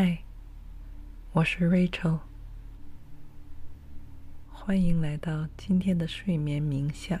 嗨，我是 Rachel，欢迎来到今天的睡眠冥想。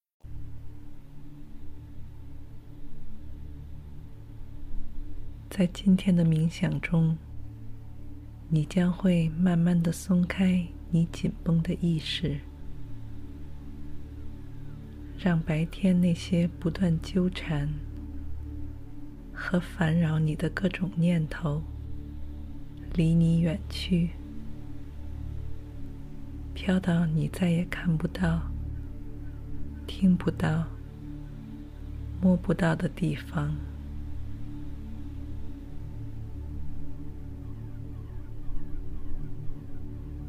在今天的冥想中，你将会慢慢的松开你紧绷的意识，让白天那些不断纠缠和烦扰你的各种念头离你远去，飘到你再也看不到、听不到、摸不到的地方。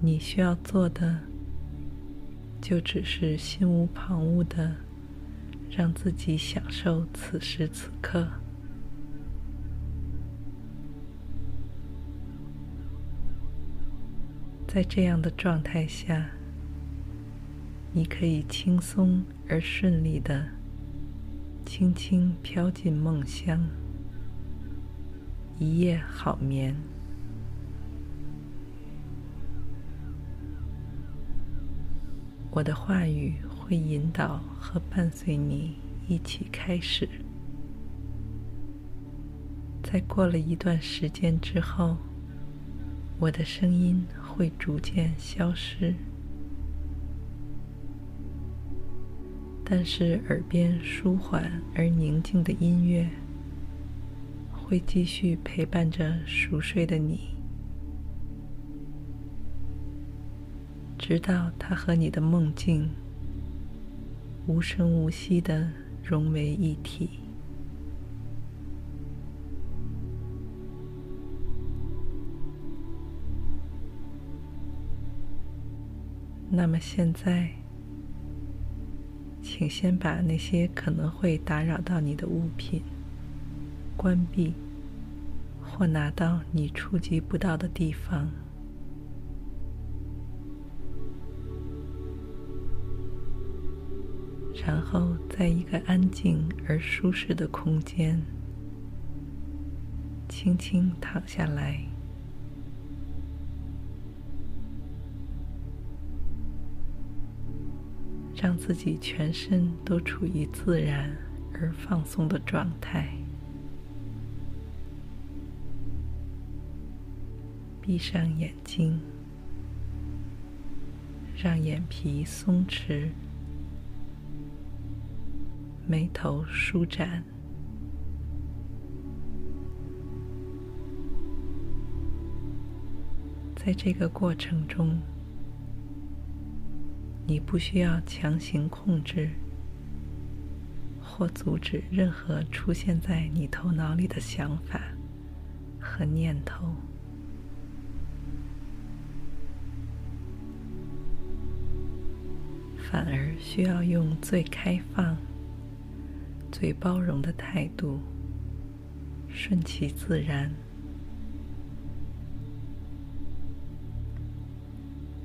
你需要做的，就只是心无旁骛的，让自己享受此时此刻。在这样的状态下，你可以轻松而顺利的，轻轻飘进梦乡，一夜好眠。我的话语会引导和伴随你一起开始。在过了一段时间之后，我的声音会逐渐消失，但是耳边舒缓而宁静的音乐会继续陪伴着熟睡的你。直到它和你的梦境无声无息的融为一体。那么现在，请先把那些可能会打扰到你的物品关闭，或拿到你触及不到的地方。然后，在一个安静而舒适的空间，轻轻躺下来，让自己全身都处于自然而放松的状态。闭上眼睛，让眼皮松弛。眉头舒展，在这个过程中，你不需要强行控制或阻止任何出现在你头脑里的想法和念头，反而需要用最开放。最包容的态度，顺其自然，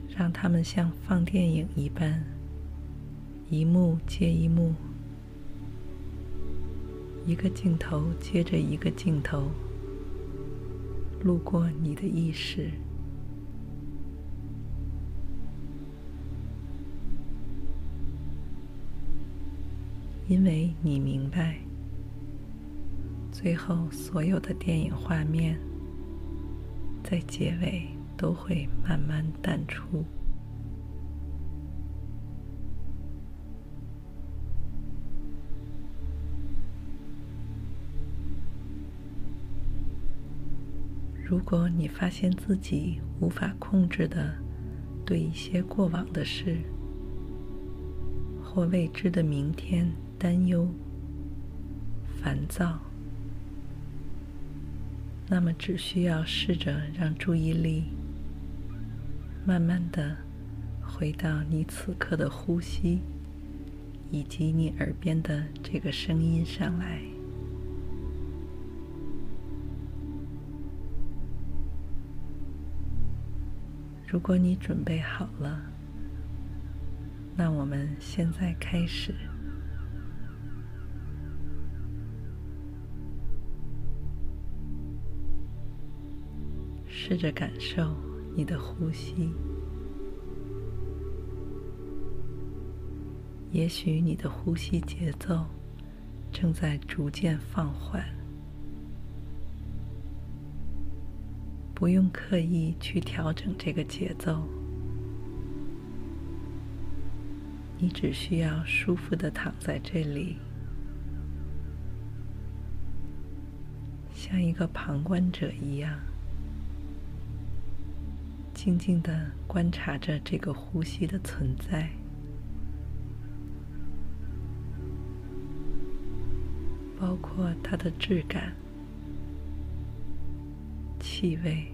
让他们像放电影一般，一幕接一幕，一个镜头接着一个镜头，路过你的意识。因为你明白，最后所有的电影画面在结尾都会慢慢淡出。如果你发现自己无法控制的对一些过往的事或未知的明天，担忧、烦躁，那么，只需要试着让注意力慢慢的回到你此刻的呼吸，以及你耳边的这个声音上来。如果你准备好了，那我们现在开始。试着感受你的呼吸，也许你的呼吸节奏正在逐渐放缓，不用刻意去调整这个节奏，你只需要舒服的躺在这里，像一个旁观者一样。静静的观察着这个呼吸的存在，包括它的质感、气味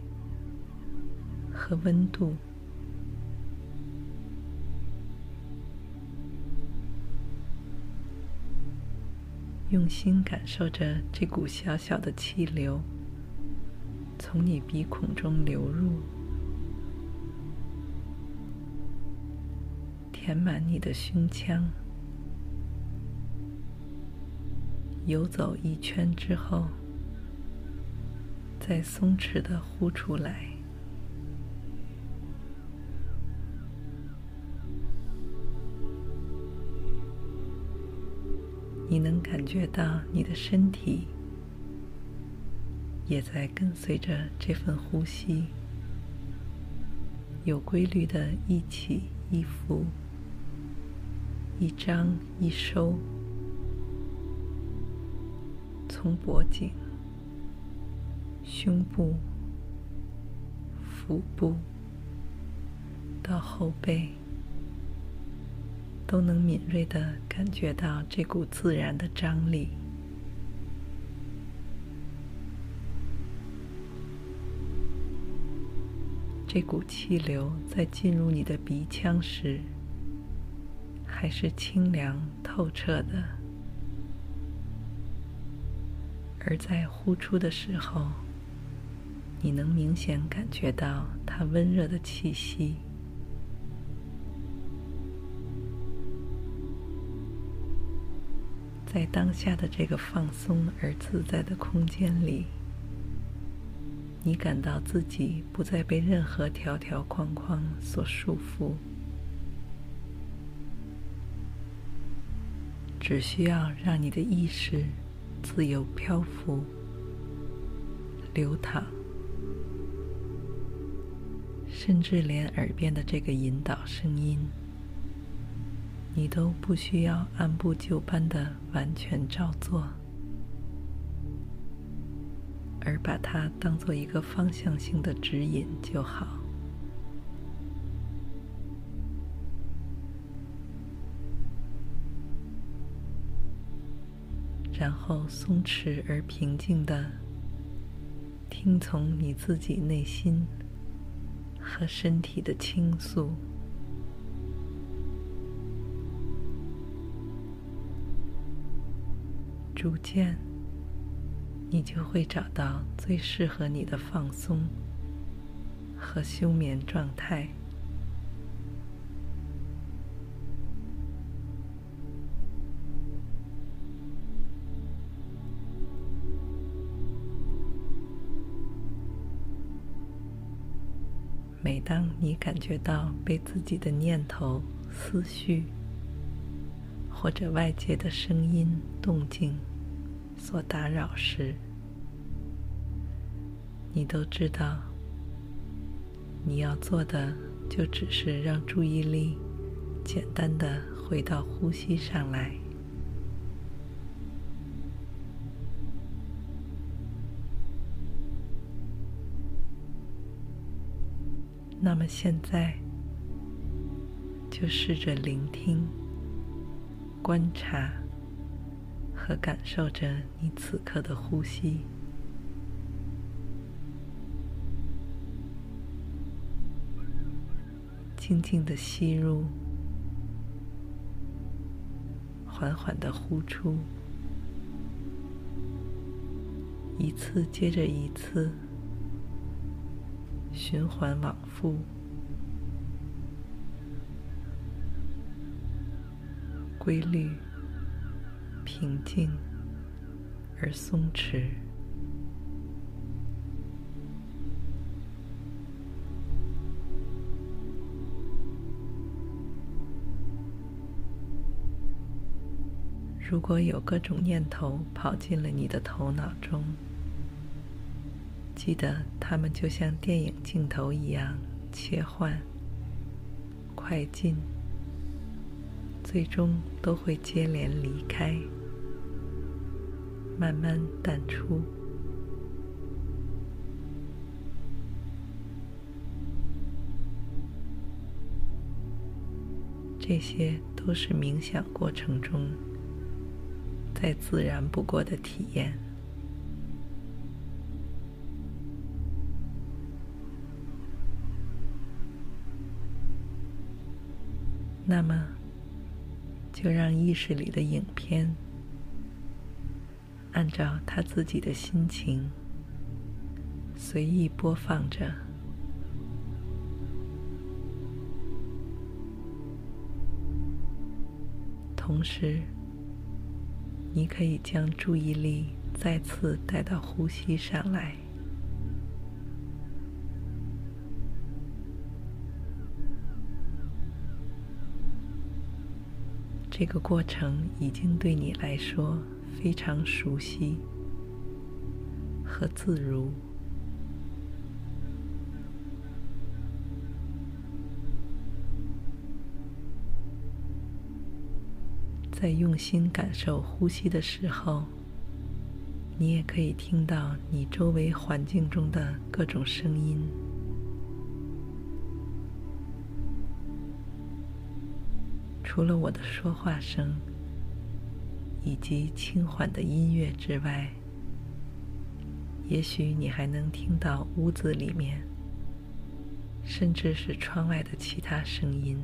和温度。用心感受着这股小小的气流从你鼻孔中流入。填满你的胸腔，游走一圈之后，再松弛的呼出来。你能感觉到你的身体也在跟随着这份呼吸，有规律的一起一伏。一张一收，从脖颈、胸部、腹部到后背，都能敏锐地感觉到这股自然的张力。这股气流在进入你的鼻腔时，还是清凉透彻的，而在呼出的时候，你能明显感觉到它温热的气息。在当下的这个放松而自在的空间里，你感到自己不再被任何条条框框所束缚。只需要让你的意识自由漂浮、流淌，甚至连耳边的这个引导声音，你都不需要按部就班的完全照做，而把它当做一个方向性的指引就好。然后松弛而平静的听从你自己内心和身体的倾诉，逐渐，你就会找到最适合你的放松和休眠状态。每当你感觉到被自己的念头、思绪，或者外界的声音、动静所打扰时，你都知道，你要做的就只是让注意力简单的回到呼吸上来。那么现在就试着聆听观察和感受着你此刻的呼吸。静静的吸入缓缓的呼出一次接着一次循环往复，规律、平静而松弛。如果有各种念头跑进了你的头脑中，记得它们就像电影镜头一样切换、快进，最终都会接连离开，慢慢淡出。这些都是冥想过程中。再自然不过的体验。那么，就让意识里的影片，按照他自己的心情，随意播放着，同时。你可以将注意力再次带到呼吸上来。这个过程已经对你来说非常熟悉和自如。在用心感受呼吸的时候，你也可以听到你周围环境中的各种声音，除了我的说话声以及轻缓的音乐之外，也许你还能听到屋子里面，甚至是窗外的其他声音。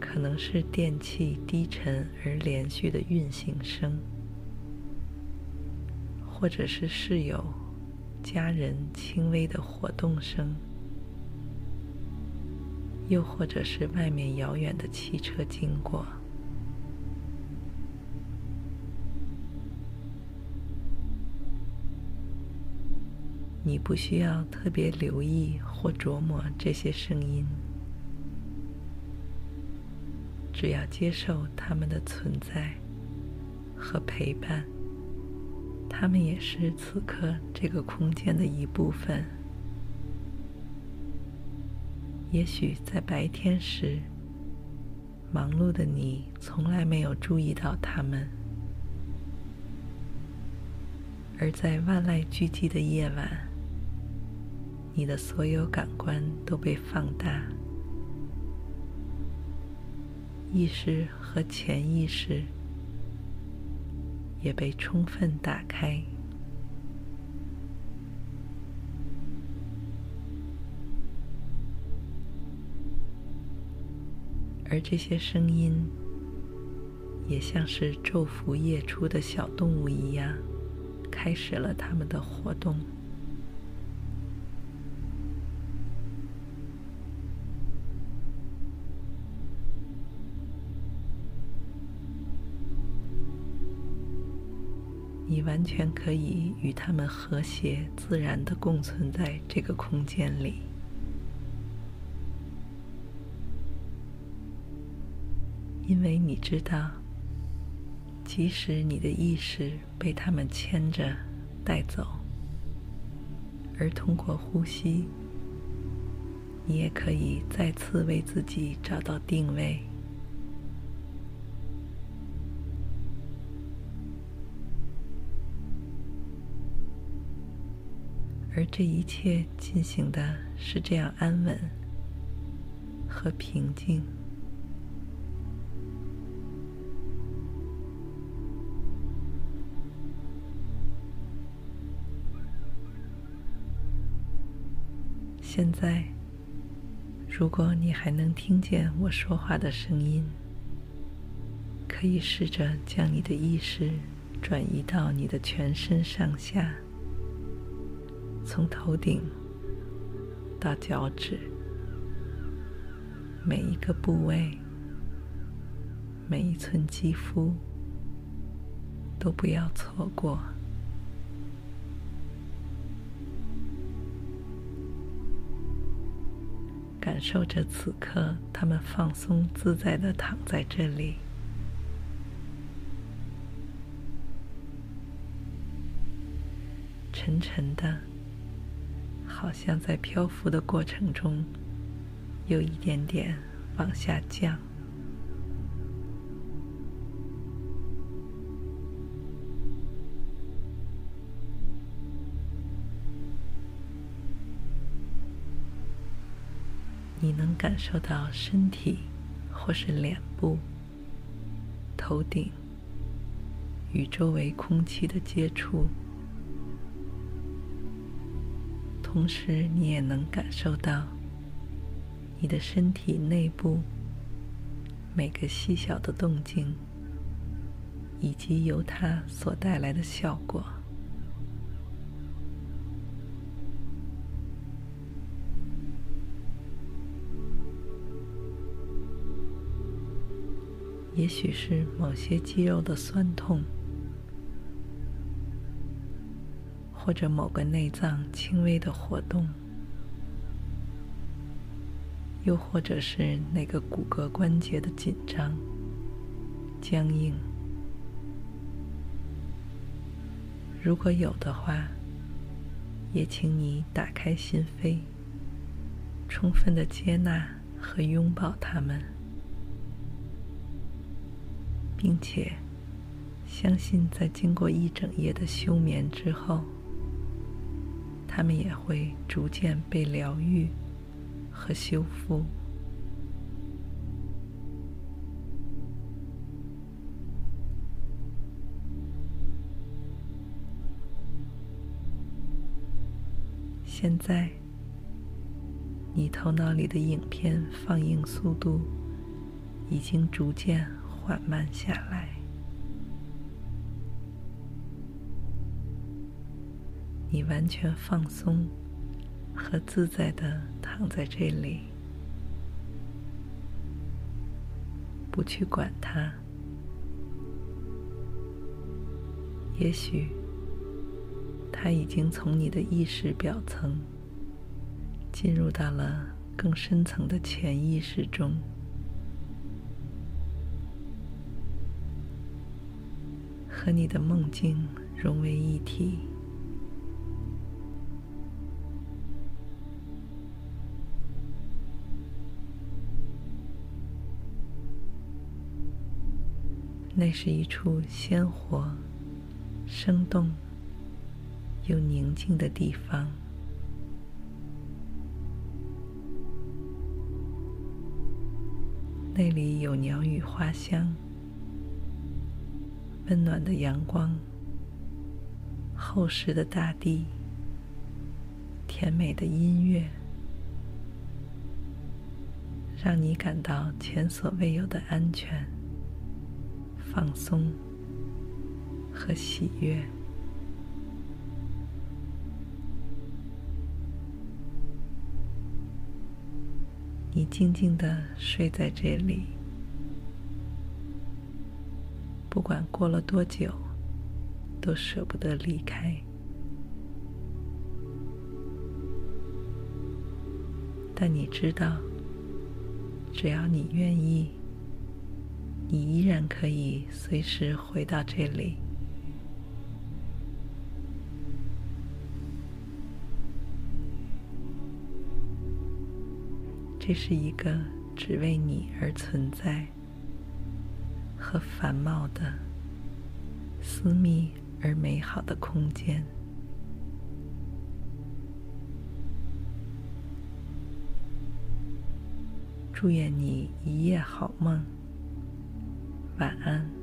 可能是电器低沉而连续的运行声，或者是室友、家人轻微的活动声，又或者是外面遥远的汽车经过。你不需要特别留意或琢磨这些声音。只要接受他们的存在和陪伴，他们也是此刻这个空间的一部分。也许在白天时，忙碌的你从来没有注意到他们，而在万籁俱寂的夜晚，你的所有感官都被放大。意识和潜意识也被充分打开，而这些声音也像是昼伏夜出的小动物一样，开始了他们的活动。你完全可以与他们和谐自然的共存在这个空间里，因为你知道，即使你的意识被他们牵着带走，而通过呼吸，你也可以再次为自己找到定位。而这一切进行的是这样安稳和平静，现在，如果你还能听见我说话的声音，可以试着将你的意识转移到你的全身上下，从头顶到脚趾，每一个部位，每一寸肌肤，都不要错过。感受着此刻，他们放松自在的躺在这里，沉沉的，好像在漂浮的过程中，有一点点往下降。感受到身体，或是脸部、头顶与周围空气的接触，同时你也能感受到你的身体内部每个细小的动静，以及由它所带来的效果。也许是某些肌肉的酸痛，或者某个内脏轻微的活动，又或者是那个骨骼关节的紧张、僵硬。如果有的话，也请你打开心扉，充分的接纳和拥抱他们。并且相信，在经过一整夜的休眠之后，他们也会逐渐被疗愈和修复。现在，你头脑里的影片放映速度已经逐渐。缓慢下来，你完全放松和自在的躺在这里，不去管它。也许它已经从你的意识表层进入到了更深层的潜意识中。和你的梦境融为一体，那是一处鲜活、生动又宁静的地方，那里有鸟语花香。温暖的阳光，厚实的大地，甜美的音乐，让你感到前所未有的安全、放松和喜悦。你静静地睡在这里。不管过了多久，都舍不得离开。但你知道，只要你愿意，你依然可以随时回到这里。这是一个只为你而存在。和繁茂的、私密而美好的空间。祝愿你一夜好梦，晚安。